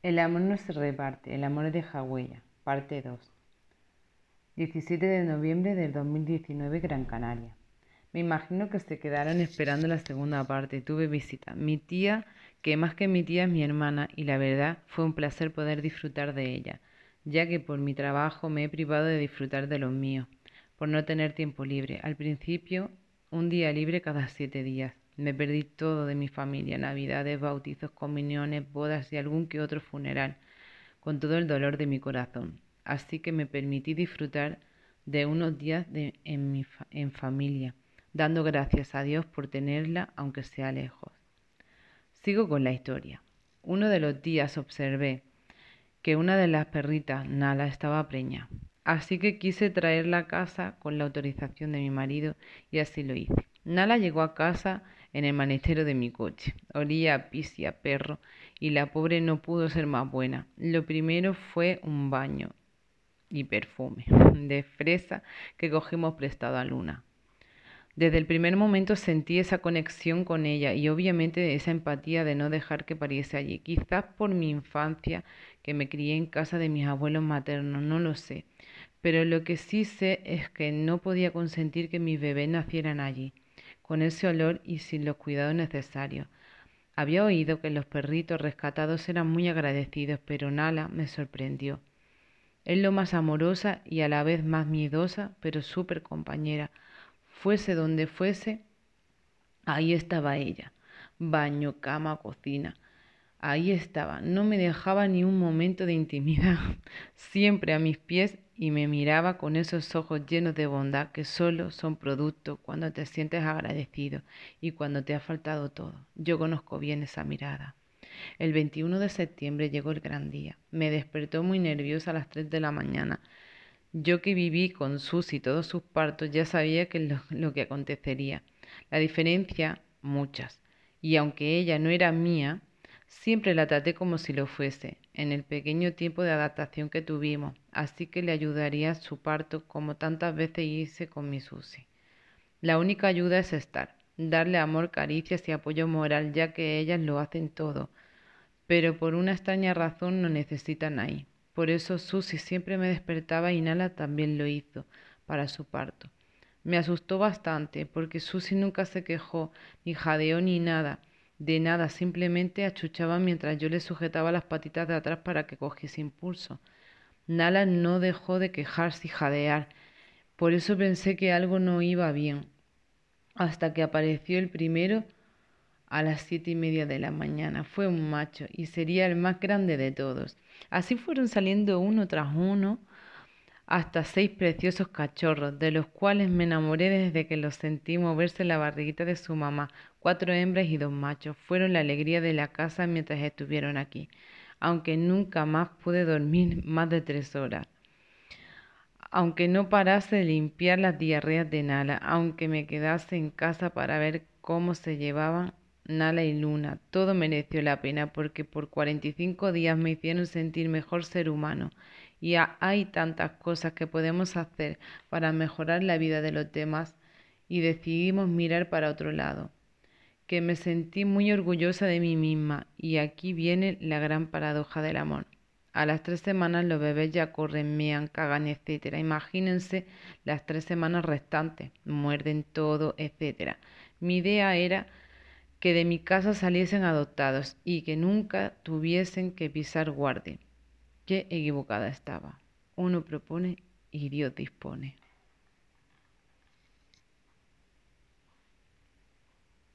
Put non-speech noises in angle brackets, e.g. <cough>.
El amor no se reparte, el amor deja huella. Parte 2. 17 de noviembre del 2019, Gran Canaria. Me imagino que se quedaron esperando la segunda parte. Tuve visita. Mi tía, que más que mi tía es mi hermana, y la verdad fue un placer poder disfrutar de ella, ya que por mi trabajo me he privado de disfrutar de los míos, por no tener tiempo libre. Al principio, un día libre cada siete días. Me perdí todo de mi familia, navidades, bautizos, comuniones, bodas y algún que otro funeral, con todo el dolor de mi corazón. Así que me permití disfrutar de unos días en, mi en familia, dando gracias a Dios por tenerla aunque sea lejos. Sigo con la historia. Uno de los días observé que una de las perritas, Nala, estaba preña. Así que quise traerla a casa con la autorización de mi marido y así lo hice. Nala llegó a casa en el manetero de mi coche. Olía a pis y a perro y la pobre no pudo ser más buena. Lo primero fue un baño y perfume de fresa que cogimos prestado a Luna. Desde el primer momento sentí esa conexión con ella y obviamente esa empatía de no dejar que pariese allí. Quizás por mi infancia, que me crié en casa de mis abuelos maternos, no lo sé. Pero lo que sí sé es que no podía consentir que mis bebés nacieran allí con ese olor y sin los cuidados necesarios. Había oído que los perritos rescatados eran muy agradecidos, pero Nala me sorprendió. Es lo más amorosa y a la vez más miedosa, pero súper compañera. Fuese donde fuese, ahí estaba ella. Baño, cama, cocina. Ahí estaba. No me dejaba ni un momento de intimidad. <laughs> Siempre a mis pies y me miraba con esos ojos llenos de bondad que solo son producto cuando te sientes agradecido y cuando te ha faltado todo. Yo conozco bien esa mirada. El 21 de septiembre llegó el gran día. Me despertó muy nerviosa a las 3 de la mañana. Yo que viví con Susi todos sus partos ya sabía que <laughs> lo que acontecería. La diferencia, muchas. Y aunque ella no era mía, Siempre la traté como si lo fuese, en el pequeño tiempo de adaptación que tuvimos, así que le ayudaría su parto como tantas veces hice con mi Susi. La única ayuda es estar, darle amor, caricias y apoyo moral, ya que ellas lo hacen todo, pero por una extraña razón no necesitan ahí. Por eso Susi siempre me despertaba y Nala también lo hizo para su parto. Me asustó bastante porque Susi nunca se quejó, ni jadeó ni nada, de nada, simplemente achuchaba mientras yo le sujetaba las patitas de atrás para que cogiese impulso. Nala no dejó de quejarse y jadear. Por eso pensé que algo no iba bien. Hasta que apareció el primero a las siete y media de la mañana. Fue un macho y sería el más grande de todos. Así fueron saliendo uno tras uno hasta seis preciosos cachorros, de los cuales me enamoré desde que los sentí moverse en la barriguita de su mamá. Cuatro hembras y dos machos fueron la alegría de la casa mientras estuvieron aquí, aunque nunca más pude dormir más de tres horas. Aunque no parase de limpiar las diarreas de Nala, aunque me quedase en casa para ver cómo se llevaban Nala y Luna, todo mereció la pena porque por cuarenta y cinco días me hicieron sentir mejor ser humano y hay tantas cosas que podemos hacer para mejorar la vida de los demás y decidimos mirar para otro lado, que me sentí muy orgullosa de mí misma y aquí viene la gran paradoja del amor. A las tres semanas los bebés ya corren, mean, cagan, etcétera. Imagínense las tres semanas restantes, muerden todo, etcétera. Mi idea era que de mi casa saliesen adoptados y que nunca tuviesen que pisar guardia. Qué equivocada estaba. Uno propone y Dios dispone.